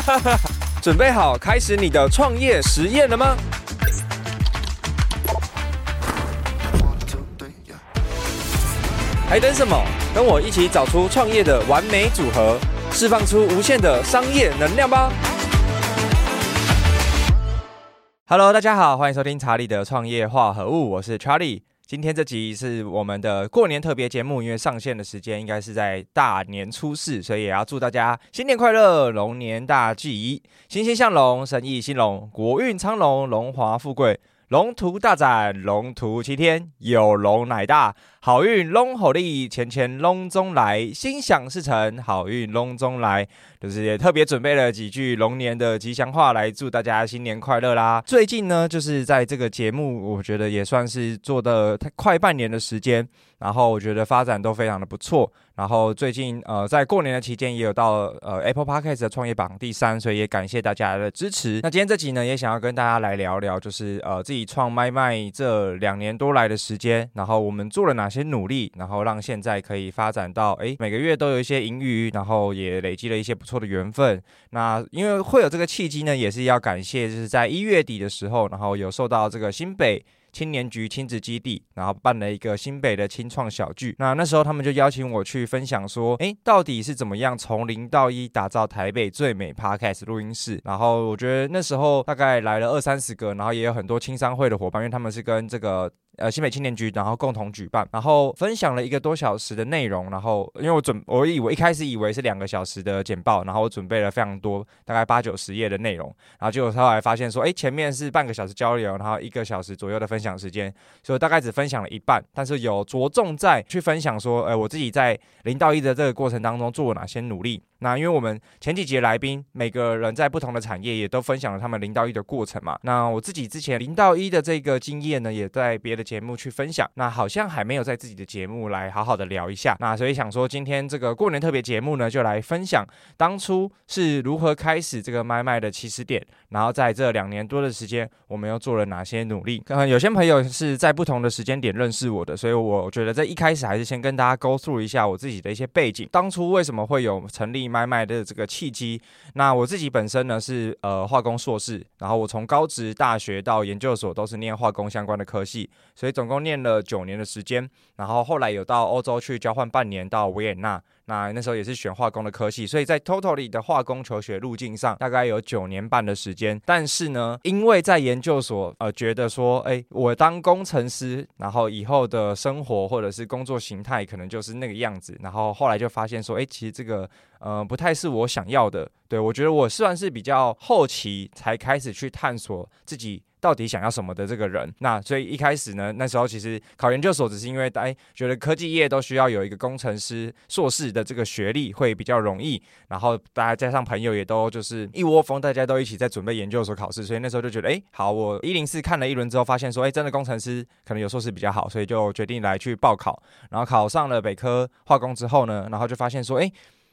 准备好开始你的创业实验了吗？还等什么？跟我一起找出创业的完美组合，释放出无限的商业能量吧！Hello，大家好，欢迎收听查理的创业化合物，我是查理。今天这集是我们的过年特别节目，因为上线的时间应该是在大年初四，所以也要祝大家新年快乐，龙年大吉，欣欣向荣，生意兴隆，国运昌隆，荣华富贵，龙图大展，龙图齐天，有龙乃大。好运龙虎利，钱钱龙中来，心想事成，好运龙中来。就是也特别准备了几句龙年的吉祥话来祝大家新年快乐啦。最近呢，就是在这个节目，我觉得也算是做的快半年的时间，然后我觉得发展都非常的不错。然后最近呃，在过年的期间也有到呃 Apple Podcast 的创业榜第三，所以也感谢大家的支持。那今天这集呢，也想要跟大家来聊聊，就是呃自己创麦麦这两年多来的时间，然后我们做了哪些。些努力，然后让现在可以发展到诶，每个月都有一些盈余，然后也累积了一些不错的缘分。那因为会有这个契机呢，也是要感谢，就是在一月底的时候，然后有受到这个新北青年局亲子基地，然后办了一个新北的青创小聚。那那时候他们就邀请我去分享说，诶，到底是怎么样从零到一打造台北最美 Podcast 录音室？然后我觉得那时候大概来了二三十个，然后也有很多青商会的伙伴，因为他们是跟这个。呃，新北青年局，然后共同举办，然后分享了一个多小时的内容，然后因为我准，我以为一开始以为是两个小时的简报，然后我准备了非常多，大概八九十页的内容，然后结果后来发现说，哎，前面是半个小时交流，然后一个小时左右的分享时间，所以大概只分享了一半，但是有着重在去分享说，呃，我自己在零到一的这个过程当中做了哪些努力。那因为我们前几集的来宾每个人在不同的产业也都分享了他们零到一的过程嘛。那我自己之前零到一的这个经验呢，也在别的节目去分享。那好像还没有在自己的节目来好好的聊一下。那所以想说今天这个过年特别节目呢，就来分享当初是如何开始这个麦麦的起始点，然后在这两年多的时间，我们又做了哪些努力。可能有些朋友是在不同的时间点认识我的，所以我觉得在一开始还是先跟大家 go through 一下我自己的一些背景，当初为什么会有成立。买卖的这个契机，那我自己本身呢是呃化工硕士，然后我从高职、大学到研究所都是念化工相关的科系，所以总共念了九年的时间，然后后来有到欧洲去交换半年到维也纳。那那时候也是选化工的科系，所以在 totally 的化工求学路径上，大概有九年半的时间。但是呢，因为在研究所，呃，觉得说，哎，我当工程师，然后以后的生活或者是工作形态可能就是那个样子。然后后来就发现说，哎，其实这个，呃，不太是我想要的。对，我觉得我算是比较后期才开始去探索自己。到底想要什么的这个人，那所以一开始呢，那时候其实考研究所只是因为哎觉得科技业都需要有一个工程师硕士的这个学历会比较容易，然后大家加上朋友也都就是一窝蜂，大家都一起在准备研究所考试，所以那时候就觉得哎好，我 一零四看了一轮之后，发现说哎真的工程师可能有硕士比较好，所以就决定来去报考，然后考上了北科化工之后呢，然后就发现说哎。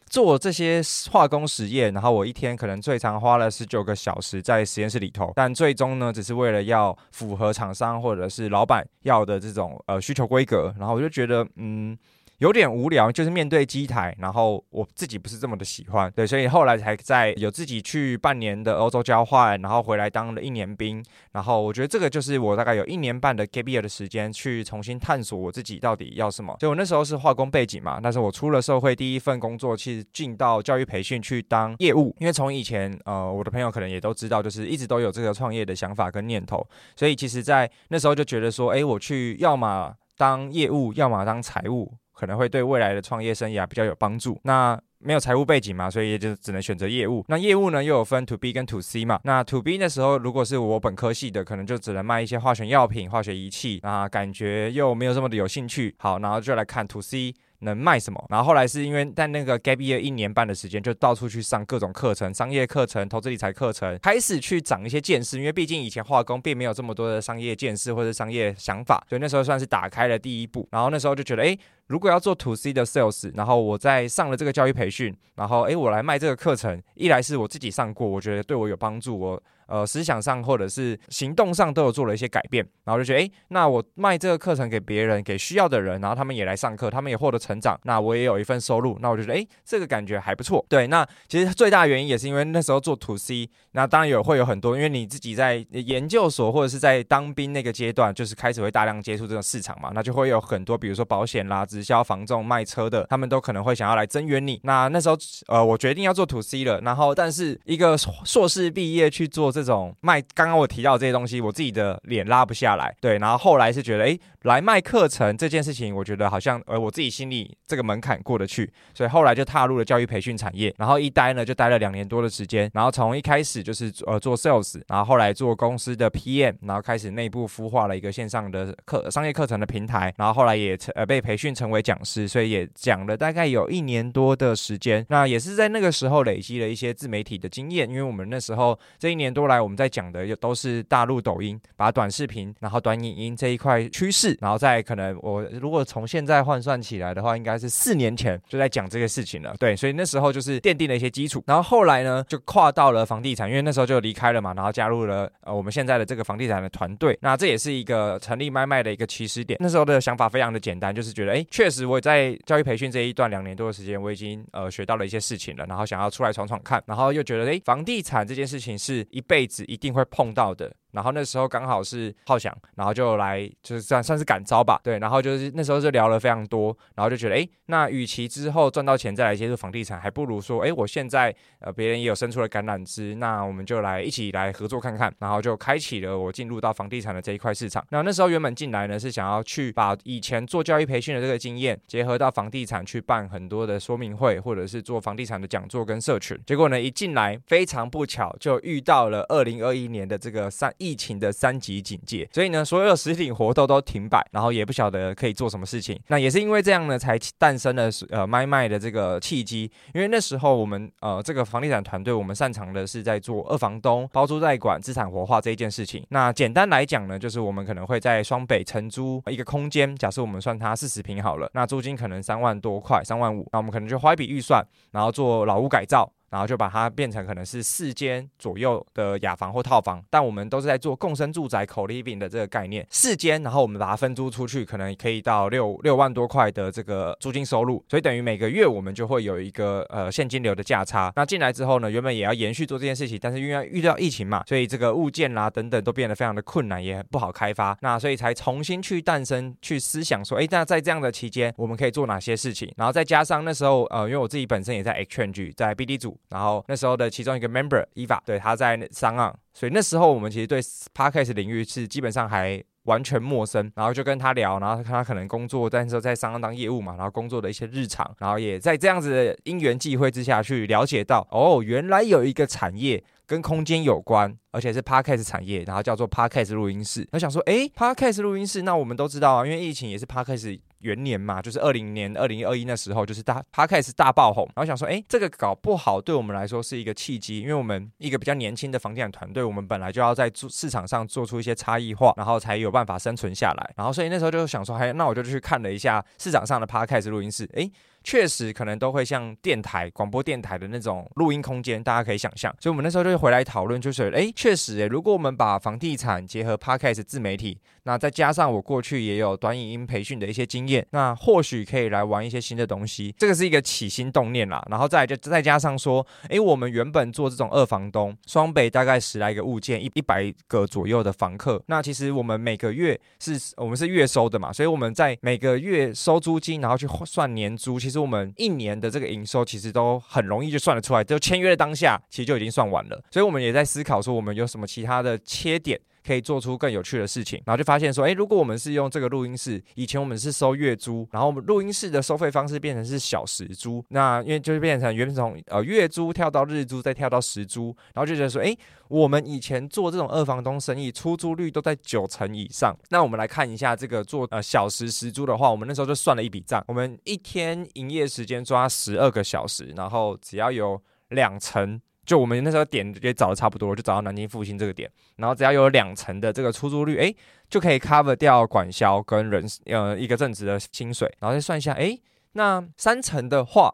做这些化工实验，然后我一天可能最长花了十九个小时在实验室里头，但最终呢，只是为了要符合厂商或者是老板要的这种呃需求规格，然后我就觉得嗯。有点无聊，就是面对机台，然后我自己不是这么的喜欢，对，所以后来才在有自己去半年的欧洲交换，然后回来当了一年兵，然后我觉得这个就是我大概有一年半的 gap year 的时间去重新探索我自己到底要什么。所以我那时候是化工背景嘛，但是我出了社会第一份工作，其实进到教育培训去当业务，因为从以前呃我的朋友可能也都知道，就是一直都有这个创业的想法跟念头，所以其实在那时候就觉得说，哎，我去要么当业务，要么当财务。可能会对未来的创业生涯比较有帮助。那没有财务背景嘛，所以也就只能选择业务。那业务呢，又有分 to B 跟 to C 嘛。那 to B 的时候，如果是我本科系的，可能就只能卖一些化学药品、化学仪器，那感觉又没有这么的有兴趣。好，然后就来看 to C。能卖什么？然后后来是因为在那个 gap year 一年半的时间，就到处去上各种课程，商业课程、投资理财课程，开始去长一些见识。因为毕竟以前化工并没有这么多的商业见识或者商业想法，所以那时候算是打开了第一步。然后那时候就觉得，诶，如果要做 to C 的 sales，然后我在上了这个教育培训，然后诶，我来卖这个课程，一来是我自己上过，我觉得对我有帮助，我。呃思想上或者是行动上都有做了一些改变，然后就觉得，哎，那我卖这个课程给别人，给需要的人，然后他们也来上课，他们也获得成长，那我也有一份收入，那我就觉得，哎，这个感觉还不错。对，那其实最大原因也是因为那时候做 to C，那当然有会有很多，因为你自己在研究所或者是在当兵那个阶段，就是开始会大量接触这个市场嘛，那就会有很多，比如说保险啦、直销、房仲、卖车的，他们都可能会想要来增援你。那那时候，呃，我决定要做 to C 了，然后但是一个硕士毕业去做这种卖，刚刚我提到这些东西，我自己的脸拉不下来。对，然后后来是觉得，哎，来卖课程这件事情，我觉得好像，呃，我自己心里这个门槛过得去，所以后来就踏入了教育培训产业。然后一待呢，就待了两年多的时间。然后从一开始就是呃做 sales，然后后来做公司的 PM，然后开始内部孵化了一个线上的课商业课程的平台。然后后来也呃被培训成成为讲师，所以也讲了大概有一年多的时间。那也是在那个时候累积了一些自媒体的经验，因为我们那时候这一年多来我们在讲的又都是大陆抖音，把短视频，然后短影音这一块趋势，然后再可能我如果从现在换算起来的话，应该是四年前就在讲这个事情了。对，所以那时候就是奠定了一些基础。然后后来呢，就跨到了房地产，因为那时候就离开了嘛，然后加入了呃我们现在的这个房地产的团队。那这也是一个成立麦麦的一个起始点。那时候的想法非常的简单，就是觉得哎，确实我在教育培训这一段两年多的时间，我已经呃学到了一些事情了，然后想要出来闯闯看，然后又觉得哎，房地产这件事情是一辈子一定会碰到的。然后那时候刚好是浩翔，然后就来就是算算是感召吧，对，然后就是那时候就聊了非常多，然后就觉得，哎，那与其之后赚到钱再来接触房地产，还不如说，哎，我现在呃别人也有伸出了橄榄枝，那我们就来一起来合作看看，然后就开启了我进入到房地产的这一块市场。那那时候原本进来呢是想要去把以前做教育培训的这个经验结合到房地产去办很多的说明会，或者是做房地产的讲座跟社群。结果呢一进来非常不巧就遇到了二零二一年的这个三。疫情的三级警戒，所以呢，所有实体活动都停摆，然后也不晓得可以做什么事情。那也是因为这样呢，才诞生了呃麦麦的这个契机。因为那时候我们呃这个房地产团队，我们擅长的是在做二房东包租代管、资产活化这一件事情。那简单来讲呢，就是我们可能会在双北承租一个空间，假设我们算它四十平好了，那租金可能三万多块，三万五，那我们可能就花一笔预算，然后做老屋改造。然后就把它变成可能是四间左右的雅房或套房，但我们都是在做共生住宅 co-living 的这个概念，四间，然后我们把它分租出去，可能可以到六六万多块的这个租金收入，所以等于每个月我们就会有一个呃现金流的价差。那进来之后呢，原本也要延续做这件事情，但是因为遇到疫情嘛，所以这个物件啦等等都变得非常的困难，也不好开发，那所以才重新去诞生，去思想说，哎，那在这样的期间我们可以做哪些事情？然后再加上那时候呃，因为我自己本身也在 Exchange，在 BD 组。然后那时候的其中一个 member Eva，对，他在 SoundOn，所以那时候我们其实对 Podcast 领域是基本上还完全陌生。然后就跟他聊，然后他可能工作，但是在商岸当业务嘛，然后工作的一些日常，然后也在这样子的因缘际会之下去了解到，哦，原来有一个产业跟空间有关，而且是 Podcast 产业，然后叫做 Podcast 录音室。我想说，诶，Podcast 录音室，那我们都知道啊，因为疫情也是 Podcast。元年嘛，就是二零年、二零二一那时候，就是大 Podcast 大爆红，然后想说，哎，这个搞不好对我们来说是一个契机，因为我们一个比较年轻的房地产团队，我们本来就要在做市场上做出一些差异化，然后才有办法生存下来。然后所以那时候就想说，哎，那我就去看了一下市场上的 Podcast 录音室，哎。确实可能都会像电台、广播电台的那种录音空间，大家可以想象。所以，我们那时候就回来讨论，就是，哎，确实，哎，如果我们把房地产结合 Podcast 自媒体，那再加上我过去也有短影音培训的一些经验，那或许可以来玩一些新的东西。这个是一个起心动念啦。然后再就再加上说，哎，我们原本做这种二房东，双北大概十来个物件，一一百个左右的房客。那其实我们每个月是我们是月收的嘛，所以我们在每个月收租金，然后去算年租，其实。我们一年的这个营收其实都很容易就算得出来，就签约的当下其实就已经算完了。所以我们也在思考说，我们有什么其他的切点可以做出更有趣的事情。然后就发现说，诶，如果我们是用这个录音室，以前我们是收月租，然后我们录音室的收费方式变成是小时租，那因为就是变成原本从呃月租跳到日租，再跳到时租，然后就觉得说，诶，我们以前做这种二房东生意，出租率都在九成以上。那我们来看一下这个做呃小时时租的话，我们那时候就算了一笔账，我们一天营业时间抓十二个小时，然后只要有两成。就我们那时候点也找的差不多，就找到南京复兴这个点，然后只要有两层的这个出租率，哎，就可以 cover 掉管销跟人呃一个正职的薪水，然后再算一下，哎，那三层的话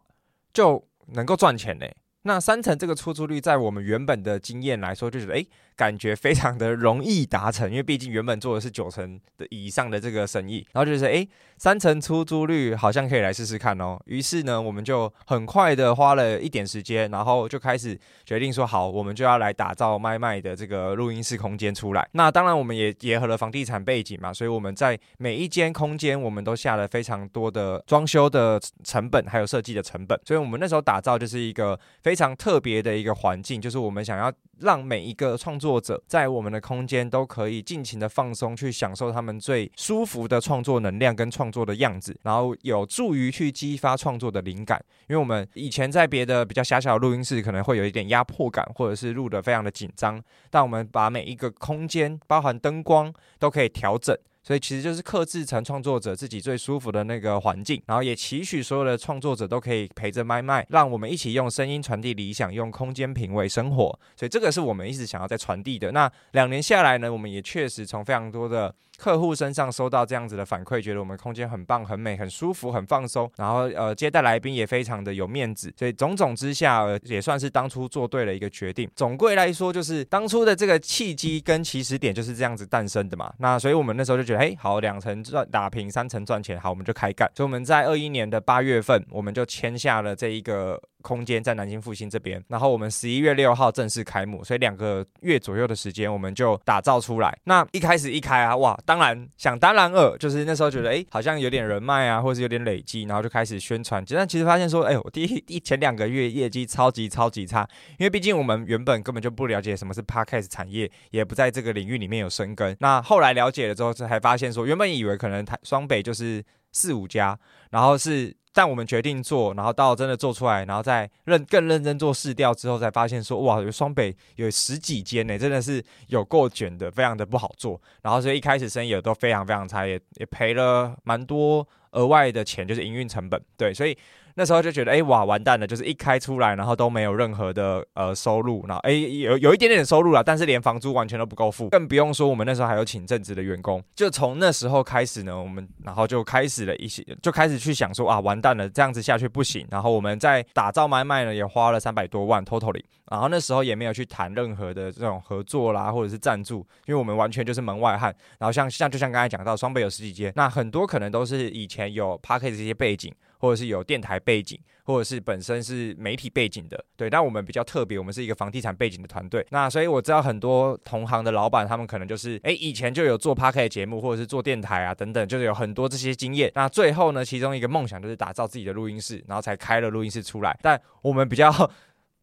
就能够赚钱嘞。那三成这个出租率，在我们原本的经验来说，就觉得诶。感觉非常的容易达成，因为毕竟原本做的是九成的以上的这个生意，然后就是诶，三成出租率好像可以来试试看哦。于是呢，我们就很快的花了一点时间，然后就开始决定说好，我们就要来打造麦麦的这个录音室空间出来。那当然，我们也结合了房地产背景嘛，所以我们在每一间空间，我们都下了非常多的装修的成本，还有设计的成本。所以我们那时候打造就是一个非非常特别的一个环境，就是我们想要让每一个创作。者在我们的空间都可以尽情的放松，去享受他们最舒服的创作能量跟创作的样子，然后有助于去激发创作的灵感。因为我们以前在别的比较狭小的录音室，可能会有一点压迫感，或者是录得非常的紧张。但我们把每一个空间，包含灯光，都可以调整。所以其实就是克制成创作者自己最舒服的那个环境，然后也期许所有的创作者都可以陪着麦麦，让我们一起用声音传递理想，用空间品味生活。所以这个是我们一直想要在传递的。那两年下来呢，我们也确实从非常多的客户身上收到这样子的反馈，觉得我们空间很棒、很美、很舒服、很放松，然后呃接待来宾也非常的有面子。所以种种之下，也算是当初做对了一个决定。总归来说，就是当初的这个契机跟起始点就是这样子诞生的嘛。那所以我们那时候就觉得，哎，好，两层赚打平，三层赚钱，好，我们就开干。所以我们在二一年的八月份，我们就签下了这一个。空间在南京复兴这边，然后我们十一月六号正式开幕，所以两个月左右的时间我们就打造出来。那一开始一开啊，哇，当然想当然二，就是那时候觉得哎，好像有点人脉啊，或是有点累积，然后就开始宣传。但其实发现说，哎，我第一一前两个月业绩超级超级差，因为毕竟我们原本根本就不了解什么是 Podcast 产业，也不在这个领域里面有深耕。那后来了解了之后，才发现说，原本以为可能台双北就是四五家，然后是。但我们决定做，然后到真的做出来，然后再认更认真做试调之后，才发现说哇，有双北有十几间呢，真的是有够卷的，非常的不好做。然后所以一开始生意也都非常非常差，也也赔了蛮多额外的钱，就是营运成本。对，所以。那时候就觉得，哎、欸、哇，完蛋了！就是一开出来，然后都没有任何的呃收入，然后哎、欸、有有一点点收入了，但是连房租完全都不够付，更不用说我们那时候还有请正职的员工。就从那时候开始呢，我们然后就开始了一些，就开始去想说啊，完蛋了，这样子下去不行。然后我们在打造买卖呢，也花了三百多万，totally。然后那时候也没有去谈任何的这种合作啦，或者是赞助，因为我们完全就是门外汉。然后像像就像刚才讲到，双倍有十几间，那很多可能都是以前有 Podcast 这些背景。或者是有电台背景，或者是本身是媒体背景的，对。但我们比较特别，我们是一个房地产背景的团队。那所以我知道很多同行的老板，他们可能就是，诶，以前就有做 Podcast 节目，或者是做电台啊等等，就是有很多这些经验。那最后呢，其中一个梦想就是打造自己的录音室，然后才开了录音室出来。但我们比较。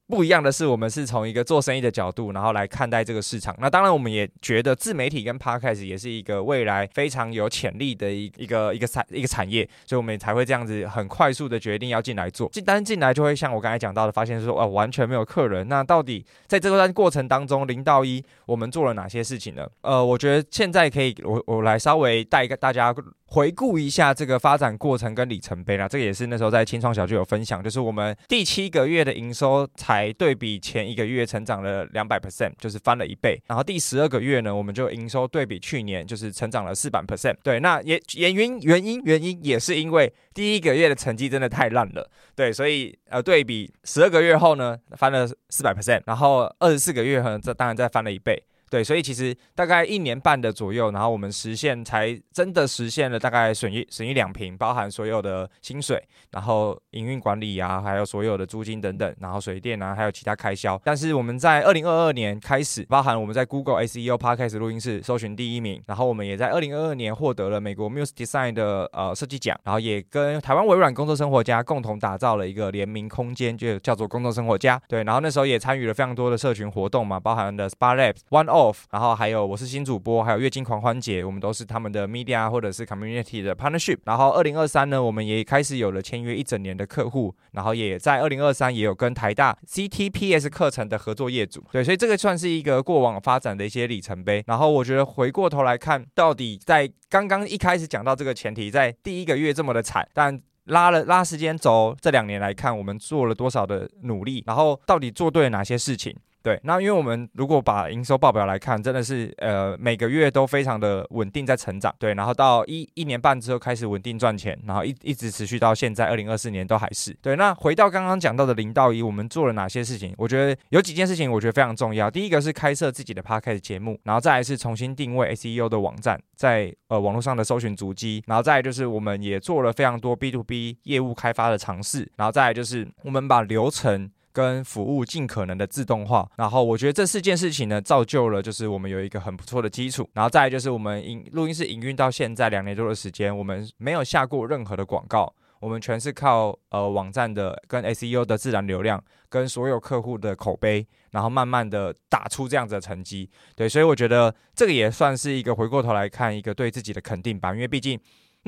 不一样的是，我们是从一个做生意的角度，然后来看待这个市场。那当然，我们也觉得自媒体跟 Podcast 也是一个未来非常有潜力的一一个一个产一个产业，所以我们才会这样子很快速的决定要进来做。进单进来就会像我刚才讲到的，发现说哇，完全没有客人。那到底在这段过程当中，零到一我们做了哪些事情呢？呃，我觉得现在可以我我来稍微带一个大家。回顾一下这个发展过程跟里程碑啦，这个也是那时候在青创小聚有分享，就是我们第七个月的营收才对比前一个月成长了两百 percent，就是翻了一倍。然后第十二个月呢，我们就营收对比去年就是成长了四百 percent。对，那也原因原因原因也是因为第一个月的成绩真的太烂了，对，所以呃对比十二个月后呢，翻了四百 percent，然后二十四个月呢，这当然再翻了一倍。对，所以其实大概一年半的左右，然后我们实现才真的实现了大概损益损益两平，包含所有的薪水，然后营运管理啊，还有所有的租金等等，然后水电啊，还有其他开销。但是我们在二零二二年开始，包含我们在 Google SEO Podcast 录音室搜寻第一名，然后我们也在二零二二年获得了美国 Muse Design 的呃设计奖，然后也跟台湾微软工作生活家共同打造了一个联名空间，就叫做工作生活家。对，然后那时候也参与了非常多的社群活动嘛，包含的 Spa Labs One。Off，然后还有我是新主播，还有月经狂欢节，我们都是他们的 media 或者是 community 的 partnership。然后二零二三呢，我们也开始有了签约一整年的客户，然后也在二零二三也有跟台大 CTPS 课程的合作业主。对，所以这个算是一个过往发展的一些里程碑。然后我觉得回过头来看，到底在刚刚一开始讲到这个前提，在第一个月这么的惨，但拉了拉时间轴，这两年来看，我们做了多少的努力，然后到底做对了哪些事情？对，那因为我们如果把营收报表来看，真的是呃每个月都非常的稳定在成长，对，然后到一一年半之后开始稳定赚钱，然后一一直持续到现在二零二四年都还是对。那回到刚刚讲到的零到一，我们做了哪些事情？我觉得有几件事情我觉得非常重要。第一个是开设自己的 Podcast 节目，然后再来是重新定位 SEO 的网站，在呃网络上的搜寻足迹，然后再来就是我们也做了非常多 B to B 业务开发的尝试，然后再来就是我们把流程。跟服务尽可能的自动化，然后我觉得这四件事情呢，造就了就是我们有一个很不错的基础，然后再来就是我们营录音室营运到现在两年多的时间，我们没有下过任何的广告，我们全是靠呃网站的跟 SEO 的自然流量，跟所有客户的口碑，然后慢慢的打出这样子的成绩，对，所以我觉得这个也算是一个回过头来看一个对自己的肯定吧，因为毕竟。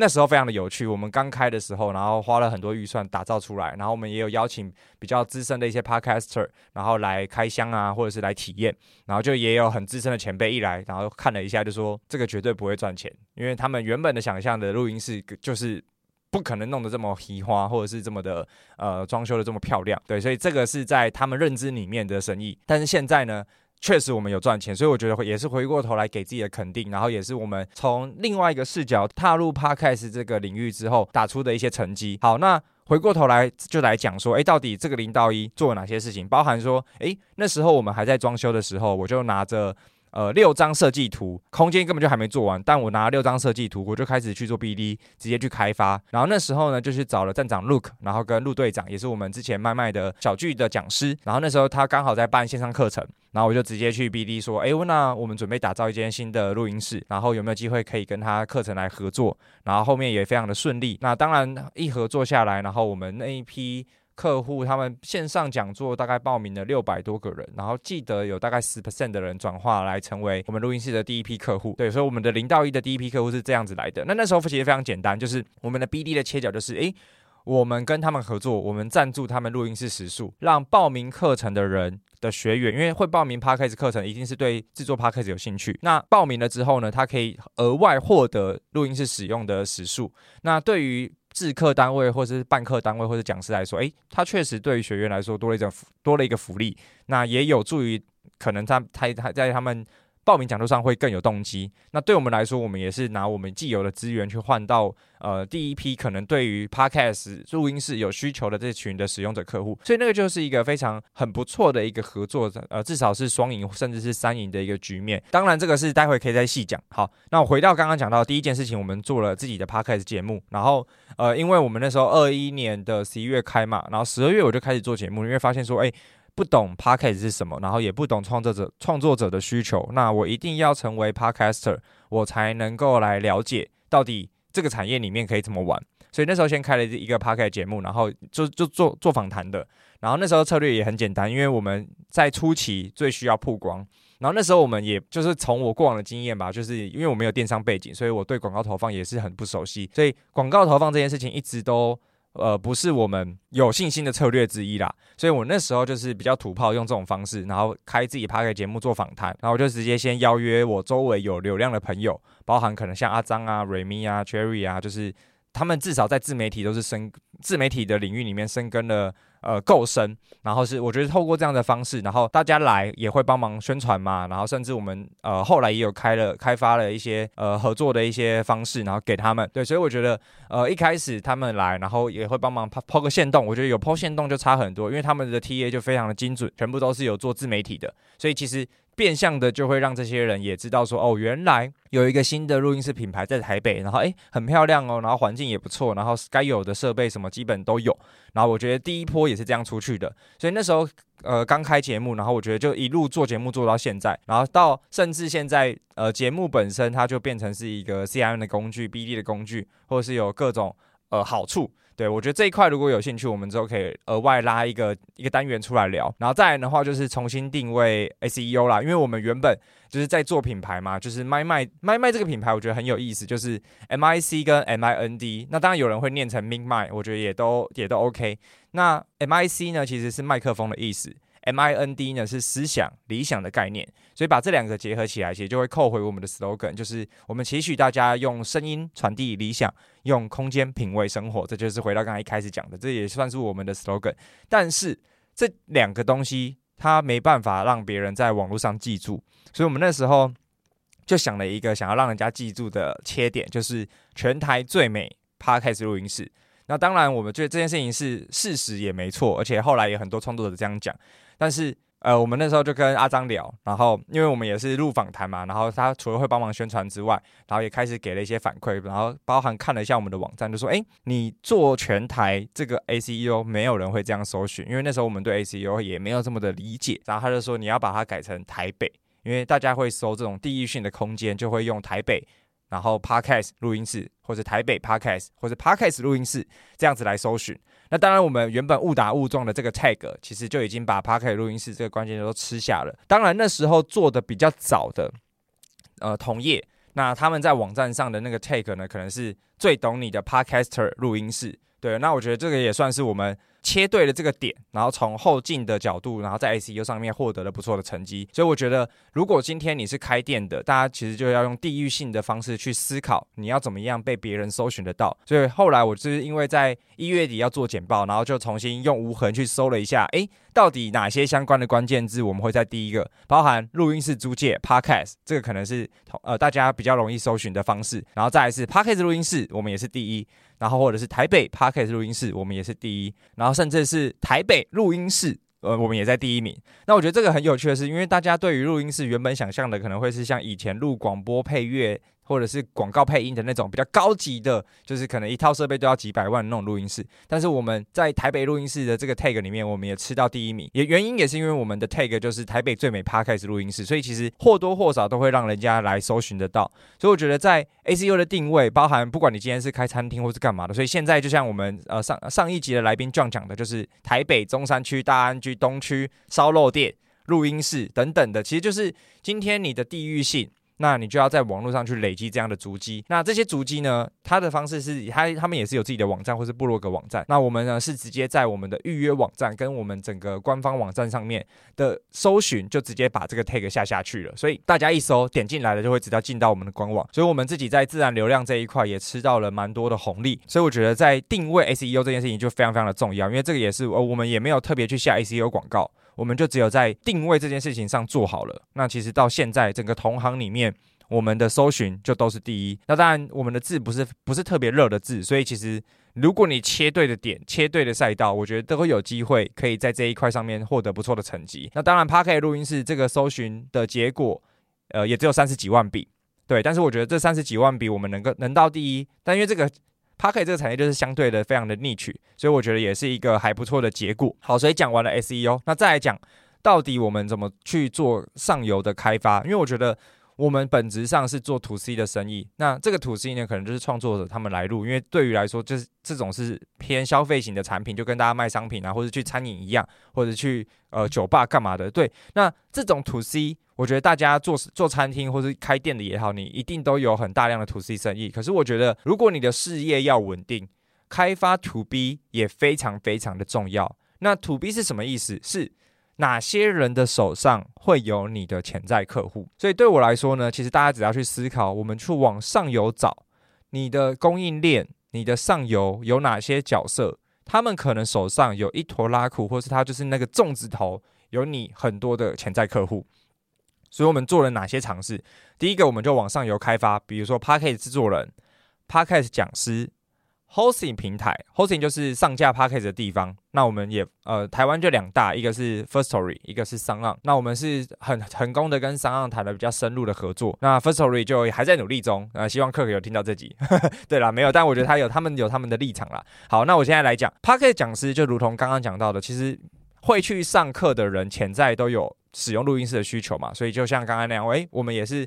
那时候非常的有趣，我们刚开的时候，然后花了很多预算打造出来，然后我们也有邀请比较资深的一些 podcaster，然后来开箱啊，或者是来体验，然后就也有很资深的前辈一来，然后看了一下，就说这个绝对不会赚钱，因为他们原本的想象的录音室就是不可能弄得这么奇花，或者是这么的呃装修的这么漂亮，对，所以这个是在他们认知里面的生意，但是现在呢？确实，我们有赚钱，所以我觉得也是回过头来给自己的肯定，然后也是我们从另外一个视角踏入 Podcast 这个领域之后打出的一些成绩。好，那回过头来就来讲说，哎，到底这个零到一做了哪些事情？包含说，哎，那时候我们还在装修的时候，我就拿着。呃，六张设计图，空间根本就还没做完，但我拿六张设计图，我就开始去做 BD，直接去开发。然后那时候呢，就去找了站长 Look，然后跟陆队长，也是我们之前卖卖的小聚的讲师。然后那时候他刚好在办线上课程，然后我就直接去 BD 说，诶，那我们准备打造一间新的录音室，然后有没有机会可以跟他课程来合作？然后后面也非常的顺利。那当然一合作下来，然后我们那一批。客户他们线上讲座大概报名了六百多个人，然后记得有大概十 percent 的人转化来成为我们录音室的第一批客户。对，所以我们的零到一的第一批客户是这样子来的。那那时候其实非常简单，就是我们的 BD 的切角就是，诶，我们跟他们合作，我们赞助他们录音室时数，让报名课程的人的学员，因为会报名 Podcast 课程，一定是对制作 Podcast 有兴趣。那报名了之后呢，他可以额外获得录音室使用的时数。那对于制课单位或者是办课单位或者讲师来说，诶，他确实对于学员来说多了一种多了一个福利，那也有助于可能他他他在他们。报名讲座上会更有动机。那对我们来说，我们也是拿我们既有的资源去换到呃第一批可能对于 Podcast 录音室有需求的这群的使用者客户，所以那个就是一个非常很不错的一个合作，呃，至少是双赢甚至是三赢的一个局面。当然，这个是待会可以再细讲。好，那我回到刚刚讲到第一件事情，我们做了自己的 Podcast 节目，然后呃，因为我们那时候二一年的十一月开嘛，然后十二月我就开始做节目，因为发现说，哎。不懂 Podcast 是什么，然后也不懂创作者创作者的需求，那我一定要成为 Podcaster，我才能够来了解到底这个产业里面可以怎么玩。所以那时候先开了一个 Podcast 节目，然后就就做做访谈的。然后那时候策略也很简单，因为我们在初期最需要曝光。然后那时候我们也就是从我过往的经验吧，就是因为我没有电商背景，所以我对广告投放也是很不熟悉，所以广告投放这件事情一直都。呃，不是我们有信心的策略之一啦，所以我那时候就是比较土炮，用这种方式，然后开自己 Podcast 节目做访谈，然后我就直接先邀约我周围有流量的朋友，包含可能像阿张啊、瑞咪啊、Cherry 啊，就是他们至少在自媒体都是生自媒体的领域里面生根了。呃，够深，然后是我觉得透过这样的方式，然后大家来也会帮忙宣传嘛，然后甚至我们呃后来也有开了开发了一些呃合作的一些方式，然后给他们，对，所以我觉得呃一开始他们来，然后也会帮忙抛抛个线洞，我觉得有抛线洞就差很多，因为他们的 TA 就非常的精准，全部都是有做自媒体的，所以其实。变相的就会让这些人也知道说，哦，原来有一个新的录音室品牌在台北，然后诶很漂亮哦，然后环境也不错，然后该有的设备什么基本都有，然后我觉得第一波也是这样出去的，所以那时候呃刚开节目，然后我觉得就一路做节目做到现在，然后到甚至现在呃节目本身它就变成是一个 CRM 的工具、BD 的工具，或者是有各种呃好处。对，我觉得这一块如果有兴趣，我们之后可以额外拉一个一个单元出来聊。然后再来的话，就是重新定位 SEO 啦，因为我们原本就是在做品牌嘛，就是麦麦麦麦这个品牌，我觉得很有意思，就是 M I C 跟 M I N D。那当然有人会念成 Mic 麦，我觉得也都也都 OK。那 M I C 呢，其实是麦克风的意思。MIND 呢是思想理想的概念，所以把这两个结合起来，其实就会扣回我们的 slogan，就是我们期许大家用声音传递理想，用空间品味生活。这就是回到刚才一开始讲的，这也算是我们的 slogan。但是这两个东西它没办法让别人在网络上记住，所以我们那时候就想了一个想要让人家记住的切点，就是全台最美 Podcast 录音室。那当然，我们觉得这件事情是事实也没错，而且后来也很多创作者这样讲，但是。呃，我们那时候就跟阿张聊，然后因为我们也是录访谈嘛，然后他除了会帮忙宣传之外，然后也开始给了一些反馈，然后包含看了一下我们的网站，就说：“诶，你做全台这个 ACEO，没有人会这样搜寻，因为那时候我们对 ACEO 也没有这么的理解。”然后他就说：“你要把它改成台北，因为大家会搜这种地域性的空间，就会用台北。”然后 Podcast 录音室，或者台北 Podcast，或者 Podcast 录音室这样子来搜寻。那当然，我们原本误打误撞的这个 tag，其实就已经把 Podcast 录音室这个关键都吃下了。当然那时候做的比较早的，呃，同业，那他们在网站上的那个 tag 呢，可能是最懂你的 Podcaster 录音室。对，那我觉得这个也算是我们。切对了这个点，然后从后进的角度，然后在 SEO 上面获得了不错的成绩。所以我觉得，如果今天你是开店的，大家其实就要用地域性的方式去思考，你要怎么样被别人搜寻得到。所以后来我就是因为在一月底要做简报，然后就重新用无痕去搜了一下，诶，到底哪些相关的关键字我们会在第一个，包含录音室租借 Podcast，这个可能是呃大家比较容易搜寻的方式。然后再来是 Podcast 录音室，我们也是第一。然后或者是台北 Podcast 录音室，我们也是第一。然后甚至是台北录音室，呃，我们也在第一名。那我觉得这个很有趣的是，因为大家对于录音室原本想象的可能会是像以前录广播配乐。或者是广告配音的那种比较高级的，就是可能一套设备都要几百万那种录音室。但是我们在台北录音室的这个 tag 里面，我们也吃到第一名。也原因也是因为我们的 tag 就是台北最美 Podcast 录音室，所以其实或多或少都会让人家来搜寻得到。所以我觉得在 ACU 的定位，包含不管你今天是开餐厅或是干嘛的，所以现在就像我们呃上上一集的来宾 John 讲的，就是台北中山区、大安区、东区烧肉店、录音室等等的，其实就是今天你的地域性。那你就要在网络上去累积这样的足迹。那这些足迹呢，它的方式是，它他们也是有自己的网站或是部落格网站。那我们呢是直接在我们的预约网站跟我们整个官方网站上面的搜寻，就直接把这个 tag 下下去了。所以大家一搜点进来了，就会直接进到我们的官网。所以我们自己在自然流量这一块也吃到了蛮多的红利。所以我觉得在定位 SEO 这件事情就非常非常的重要，因为这个也是呃我们也没有特别去下 SEO 广告。我们就只有在定位这件事情上做好了。那其实到现在，整个同行里面，我们的搜寻就都是第一。那当然，我们的字不是不是特别热的字，所以其实如果你切对的点，切对的赛道，我觉得都会有机会可以在这一块上面获得不错的成绩。那当然 p a r k e 录音室这个搜寻的结果，呃，也只有三十几万笔。对，但是我觉得这三十几万笔我们能够能到第一，但因为这个。Podcast 这个产业就是相对的非常的 niche，所以我觉得也是一个还不错的结果。好，所以讲完了 SEO，那再来讲到底我们怎么去做上游的开发？因为我觉得我们本质上是做 To C 的生意，那这个 To C 呢，可能就是创作者他们来录，因为对于来说，就是这种是偏消费型的产品，就跟大家卖商品啊，或者去餐饮一样，或者去呃酒吧干嘛的。对，那这种 To C。我觉得大家做做餐厅或是开店的也好，你一定都有很大量的 To C 生意。可是我觉得，如果你的事业要稳定，开发 To B 也非常非常的重要。那 To B 是什么意思？是哪些人的手上会有你的潜在客户？所以对我来说呢，其实大家只要去思考，我们去往上游找你的供应链，你的上游有哪些角色，他们可能手上有一坨拉库，或是他就是那个粽子头，有你很多的潜在客户。所以我们做了哪些尝试？第一个，我们就往上游开发，比如说 Podcast 制作人、Podcast 讲师、Hosting 平台，Hosting 就是上架 Podcast 的地方。那我们也呃，台湾就两大，一个是 First Story，一个是 s o n g。那我们是很成功的跟 s o n g 谈了比较深入的合作。那 First Story 就还在努力中，呃，希望克克有听到这集。对啦，没有，但我觉得他有他们有他们的立场啦。好，那我现在来讲 Podcast 讲师，就如同刚刚讲到的，其实会去上课的人潜在都有。使用录音室的需求嘛，所以就像刚刚那样，诶、我们也是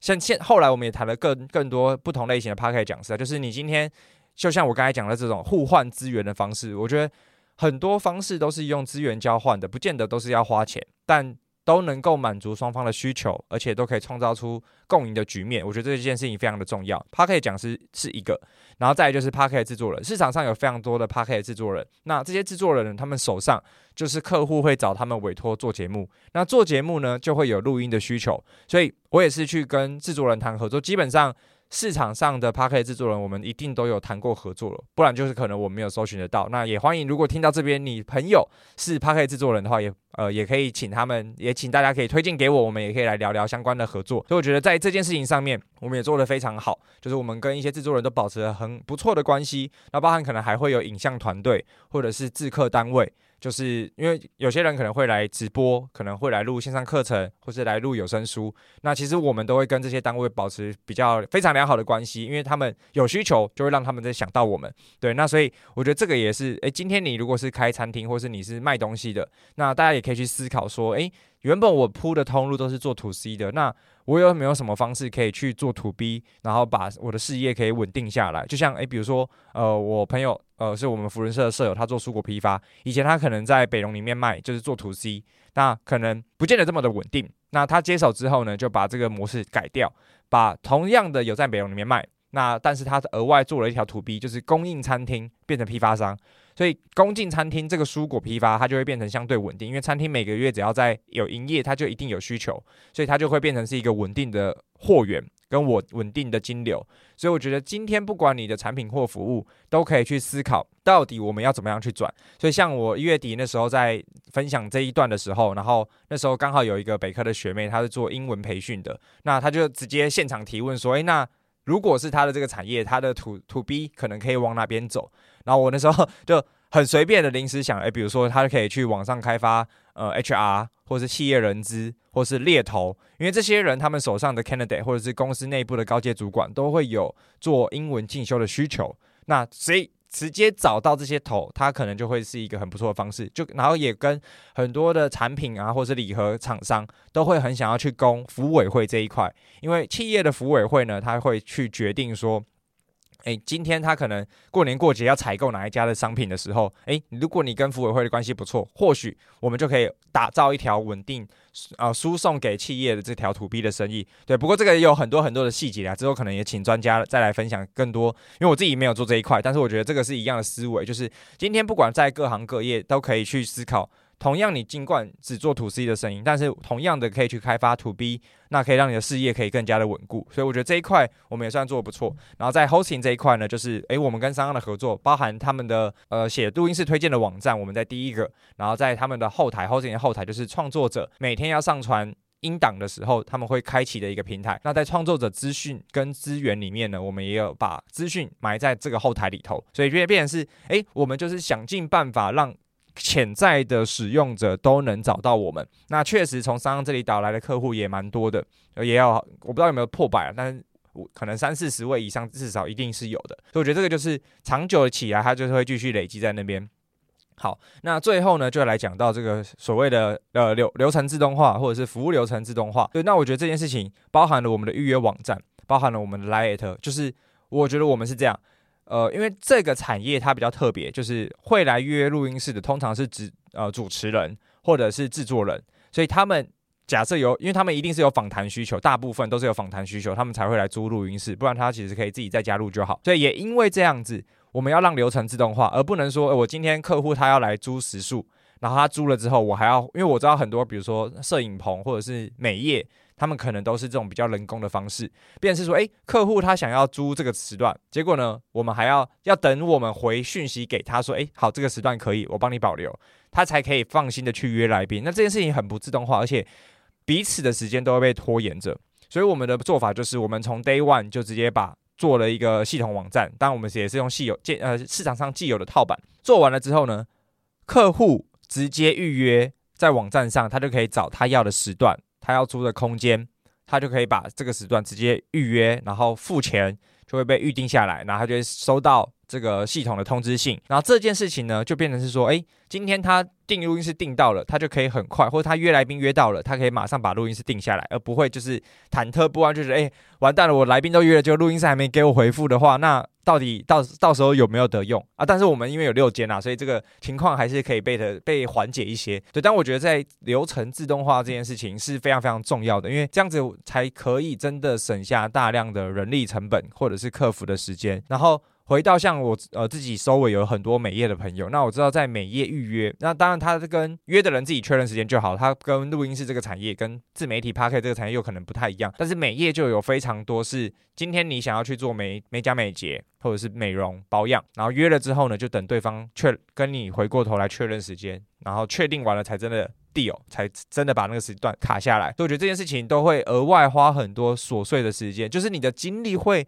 像现后来我们也谈了更更多不同类型的 p a c k a g e 讲师，就是你今天就像我刚才讲的这种互换资源的方式，我觉得很多方式都是用资源交换的，不见得都是要花钱，但。都能够满足双方的需求，而且都可以创造出共赢的局面。我觉得这件事情非常的重要。p a r k e t 讲师是一个，然后再来就是 Parker 制作人。市场上有非常多的 Parker 制作人，那这些制作人呢他们手上就是客户会找他们委托做节目，那做节目呢就会有录音的需求，所以我也是去跟制作人谈合作。基本上市场上的 Podcast 制作人，我们一定都有谈过合作了，不然就是可能我没有搜寻得到。那也欢迎，如果听到这边你朋友是 Podcast 制作人的话，也呃也可以请他们，也请大家可以推荐给我，我们也可以来聊聊相关的合作。所以我觉得在这件事情上面，我们也做得非常好，就是我们跟一些制作人都保持了很不错的关系。那包含可能还会有影像团队或者是制课单位。就是因为有些人可能会来直播，可能会来录线上课程，或是来录有声书。那其实我们都会跟这些单位保持比较非常良好的关系，因为他们有需求，就会让他们在想到我们。对，那所以我觉得这个也是，诶，今天你如果是开餐厅，或是你是卖东西的，那大家也可以去思考说，诶，原本我铺的通路都是做 to C 的，那我有没有什么方式可以去做 to B，然后把我的事业可以稳定下来？就像诶，比如说，呃，我朋友。呃，是我们扶轮社的社友，他做蔬果批发，以前他可能在北荣里面卖，就是做 to C，那可能不见得这么的稳定。那他接手之后呢，就把这个模式改掉，把同样的有在北荣里面卖，那但是他额外做了一条 to B，就是供应餐厅变成批发商，所以供进餐厅这个蔬果批发，它就会变成相对稳定，因为餐厅每个月只要在有营业，它就一定有需求，所以它就会变成是一个稳定的货源。跟我稳定的金流，所以我觉得今天不管你的产品或服务，都可以去思考到底我们要怎么样去转。所以像我一月底那时候在分享这一段的时候，然后那时候刚好有一个北科的学妹，她是做英文培训的，那她就直接现场提问说：“诶，那如果是她的这个产业，她的 to to B 可能可以往哪边走？”然后我那时候 就很随便的临时想，诶，比如说她可以去网上开发呃 HR。或是企业人资，或是猎头，因为这些人他们手上的 candidate 或者是公司内部的高阶主管都会有做英文进修的需求，那所以直接找到这些头，他可能就会是一个很不错的方式。就然后也跟很多的产品啊，或是礼盒厂商都会很想要去攻福委会这一块，因为企业的福委会呢，他会去决定说。诶，今天他可能过年过节要采购哪一家的商品的时候，诶，如果你跟服委会的关系不错，或许我们就可以打造一条稳定，呃，输送给企业的这条 to B 的生意。对，不过这个也有很多很多的细节啊，之后可能也请专家再来分享更多，因为我自己没有做这一块，但是我觉得这个是一样的思维，就是今天不管在各行各业都可以去思考。同样，你尽管只做 to C 的生意，但是同样的可以去开发 to B，那可以让你的事业可以更加的稳固。所以我觉得这一块我们也算做得不错。然后在 hosting 这一块呢，就是诶，我们跟商商的合作，包含他们的呃写录音室推荐的网站，我们在第一个。然后在他们的后台 hosting 的后台，就是创作者每天要上传音档的时候，他们会开启的一个平台。那在创作者资讯跟资源里面呢，我们也有把资讯埋在这个后台里头。所以变变成是，诶，我们就是想尽办法让。潜在的使用者都能找到我们，那确实从商这里导来的客户也蛮多的，也要我不知道有没有破百，但是我可能三四十位以上，至少一定是有的。所以我觉得这个就是长久起来，它就是会继续累积在那边。好，那最后呢，就来讲到这个所谓的呃流流程自动化或者是服务流程自动化。对，那我觉得这件事情包含了我们的预约网站，包含了我们的 LINE，就是我觉得我们是这样。呃，因为这个产业它比较特别，就是会来约录音室的，通常是指呃主持人或者是制作人，所以他们假设有，因为他们一定是有访谈需求，大部分都是有访谈需求，他们才会来租录音室，不然他其实可以自己在家录就好。所以也因为这样子，我们要让流程自动化，而不能说，我今天客户他要来租时数，然后他租了之后，我还要，因为我知道很多，比如说摄影棚或者是美业。他们可能都是这种比较人工的方式，便是说，诶，客户他想要租这个时段，结果呢，我们还要要等我们回讯息给他说，诶，好，这个时段可以，我帮你保留，他才可以放心的去约来宾。那这件事情很不自动化，而且彼此的时间都会被拖延着。所以我们的做法就是，我们从 day one 就直接把做了一个系统网站，当然我们也是用既有建呃市场上既有的套版做完了之后呢，客户直接预约在网站上，他就可以找他要的时段。他要租的空间，他就可以把这个时段直接预约，然后付钱就会被预定下来，然后他就会收到这个系统的通知信。然后这件事情呢，就变成是说，诶，今天他订录音室订到了，他就可以很快，或者他约来宾约到了，他可以马上把录音室定下来，而不会就是忐忑不安，就是诶，完蛋了，我来宾都约了，就录音室还没给我回复的话，那。到底到到时候有没有得用啊？但是我们因为有六间啊，所以这个情况还是可以被的被缓解一些。对，但我觉得在流程自动化这件事情是非常非常重要的，因为这样子才可以真的省下大量的人力成本或者是客服的时间，然后回到像我呃自己收尾有很多美业的朋友，那我知道在美业预约，那当然他是跟约的人自己确认时间就好，他跟录音室这个产业跟自媒体 PARK 这个产业有可能不太一样，但是美业就有非常多是今天你想要去做美美甲美睫或者是美容保养，然后约了之后呢，就等对方确跟你回过头来确认时间，然后确定完了才真的 deal，才真的把那个时段卡下来。所以我觉得这件事情都会额外花很多琐碎的时间，就是你的精力会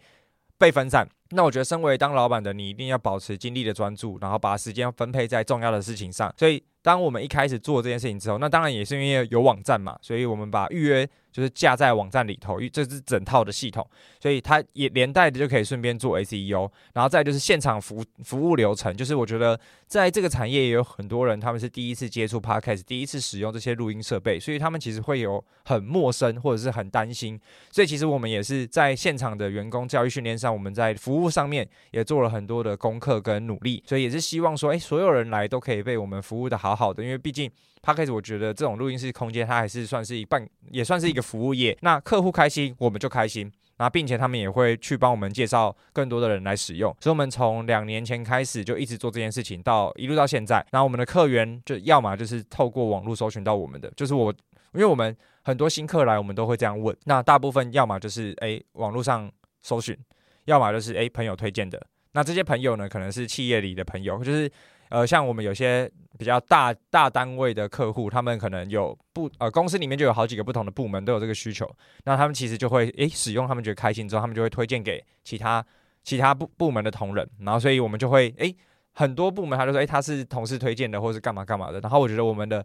被分散。那我觉得，身为当老板的你，一定要保持精力的专注，然后把时间分配在重要的事情上。所以，当我们一开始做这件事情之后，那当然也是因为有网站嘛，所以我们把预约。就是架在网站里头，这是整套的系统，所以它也连带的就可以顺便做 SEO，然后再就是现场服服务流程，就是我觉得在这个产业也有很多人，他们是第一次接触 Podcast，第一次使用这些录音设备，所以他们其实会有很陌生或者是很担心，所以其实我们也是在现场的员工教育训练上，我们在服务务上面也做了很多的功课跟努力，所以也是希望说，诶，所有人来都可以被我们服务的好好的，因为毕竟。Podcast 我觉得这种录音室空间，它还是算是一半，也算是一个服务业。那客户开心，我们就开心。那并且他们也会去帮我们介绍更多的人来使用。所以，我们从两年前开始就一直做这件事情，到一路到现在。那我们的客源就要么就是透过网络搜寻到我们的，就是我，因为我们很多新客来，我们都会这样问。那大部分要么就是诶网络上搜寻，要么就是诶朋友推荐的。那这些朋友呢，可能是企业里的朋友，就是。呃，像我们有些比较大大单位的客户，他们可能有不呃公司里面就有好几个不同的部门都有这个需求，那他们其实就会诶使用，他们觉得开心之后，他们就会推荐给其他其他部部门的同仁，然后所以我们就会诶很多部门他就说诶他是同事推荐的，或是干嘛干嘛的，然后我觉得我们的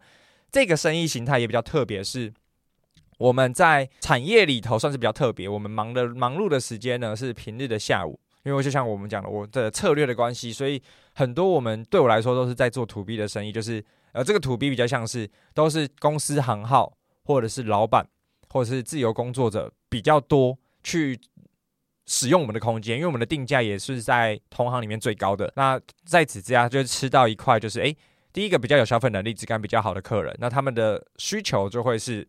这个生意形态也比较特别，是我们在产业里头算是比较特别，我们忙的忙碌的时间呢是平日的下午。因为就像我们讲的，我的策略的关系，所以很多我们对我来说都是在做 to B 的生意，就是呃，这个 to B 比较像是都是公司行号或者是老板或者是自由工作者比较多去使用我们的空间，因为我们的定价也是在同行里面最高的。那在此之下，就吃到一块就是诶，第一个比较有消费能力、质感比较好的客人，那他们的需求就会是。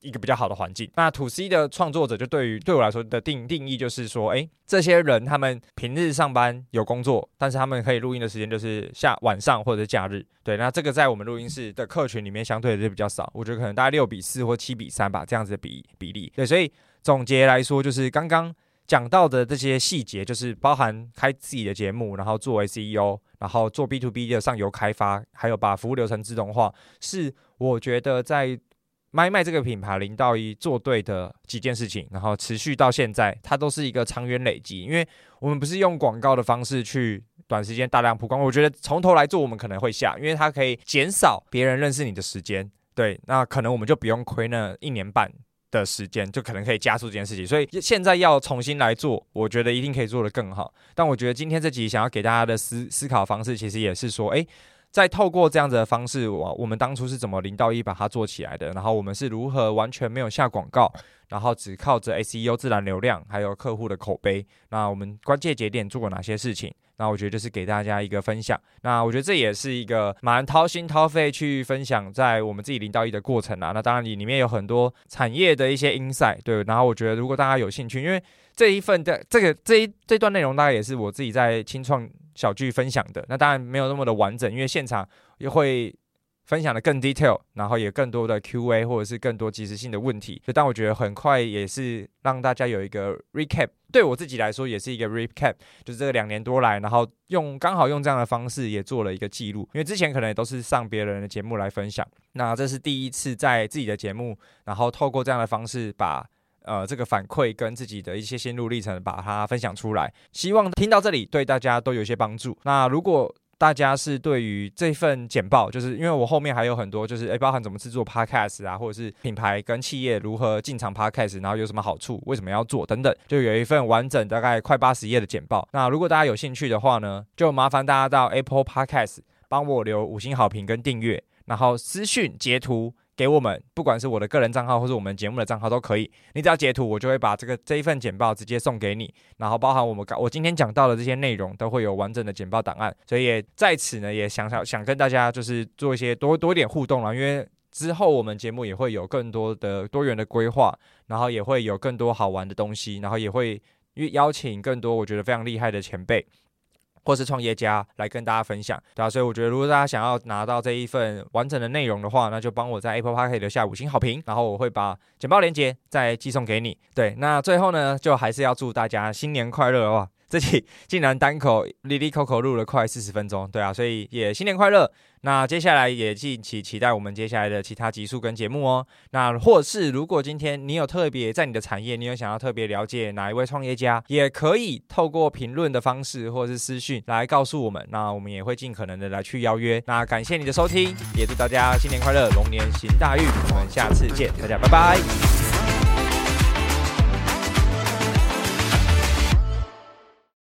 一个比较好的环境。那 To C 的创作者就对于对我来说的定定义就是说，诶，这些人他们平日上班有工作，但是他们可以录音的时间就是下晚上或者是假日。对，那这个在我们录音室的客群里面相对的就比较少。我觉得可能大概六比四或七比三吧，这样子的比比例。对，所以总结来说，就是刚刚讲到的这些细节，就是包含开自己的节目，然后作为 CEO，然后做 B to B 的上游开发，还有把服务流程自动化，是我觉得在。麦麦这个品牌零到一做对的几件事情，然后持续到现在，它都是一个长远累积。因为我们不是用广告的方式去短时间大量曝光，我觉得从头来做我们可能会下，因为它可以减少别人认识你的时间。对，那可能我们就不用亏那一年半的时间，就可能可以加速这件事情。所以现在要重新来做，我觉得一定可以做得更好。但我觉得今天这集想要给大家的思思考方式，其实也是说，诶。再透过这样子的方式，我我们当初是怎么零到一把它做起来的？然后我们是如何完全没有下广告，然后只靠着 SEO 自然流量，还有客户的口碑。那我们关键节点做过哪些事情？那我觉得就是给大家一个分享。那我觉得这也是一个蛮掏心掏肺去分享在我们自己零到一的过程啊。那当然里里面有很多产业的一些 inside，对。然后我觉得如果大家有兴趣，因为这一份的这个这一这段内容大概也是我自己在青创。小聚分享的，那当然没有那么的完整，因为现场也会分享的更 detail，然后也更多的 Q&A 或者是更多即时性的问题。就但我觉得很快也是让大家有一个 recap，对我自己来说也是一个 recap，就是这两年多来，然后用刚好用这样的方式也做了一个记录，因为之前可能也都是上别人的节目来分享，那这是第一次在自己的节目，然后透过这样的方式把。呃，这个反馈跟自己的一些心路历程，把它分享出来，希望听到这里对大家都有一些帮助。那如果大家是对于这份简报，就是因为我后面还有很多，就是诶，包含怎么制作 Podcast 啊，或者是品牌跟企业如何进场 Podcast，然后有什么好处，为什么要做等等，就有一份完整大概快八十页的简报。那如果大家有兴趣的话呢，就麻烦大家到 Apple Podcast 帮我留五星好评跟订阅，然后私讯截图。给我们，不管是我的个人账号或是我们节目的账号都可以。你只要截图，我就会把这个这一份简报直接送给你。然后包含我们刚我今天讲到的这些内容，都会有完整的简报档案。所以也在此呢，也想想想跟大家就是做一些多多一点互动了，因为之后我们节目也会有更多的多元的规划，然后也会有更多好玩的东西，然后也会邀请更多我觉得非常厉害的前辈。或是创业家来跟大家分享，对、啊？所以我觉得，如果大家想要拿到这一份完整的内容的话，那就帮我在 Apple Podcast 留下五星好评，然后我会把简报链接再寄送给你。对，那最后呢，就还是要祝大家新年快乐哦！这期 竟然单口 Lily Coco 录了快四十分钟，对啊，所以也新年快乐。那接下来也敬请期待我们接下来的其他集数跟节目哦。那或是如果今天你有特别在你的产业，你有想要特别了解哪一位创业家，也可以透过评论的方式或是私讯来告诉我们。那我们也会尽可能的来去邀约。那感谢你的收听，也祝大家新年快乐，龙年行大运。我们下次见，大家拜拜。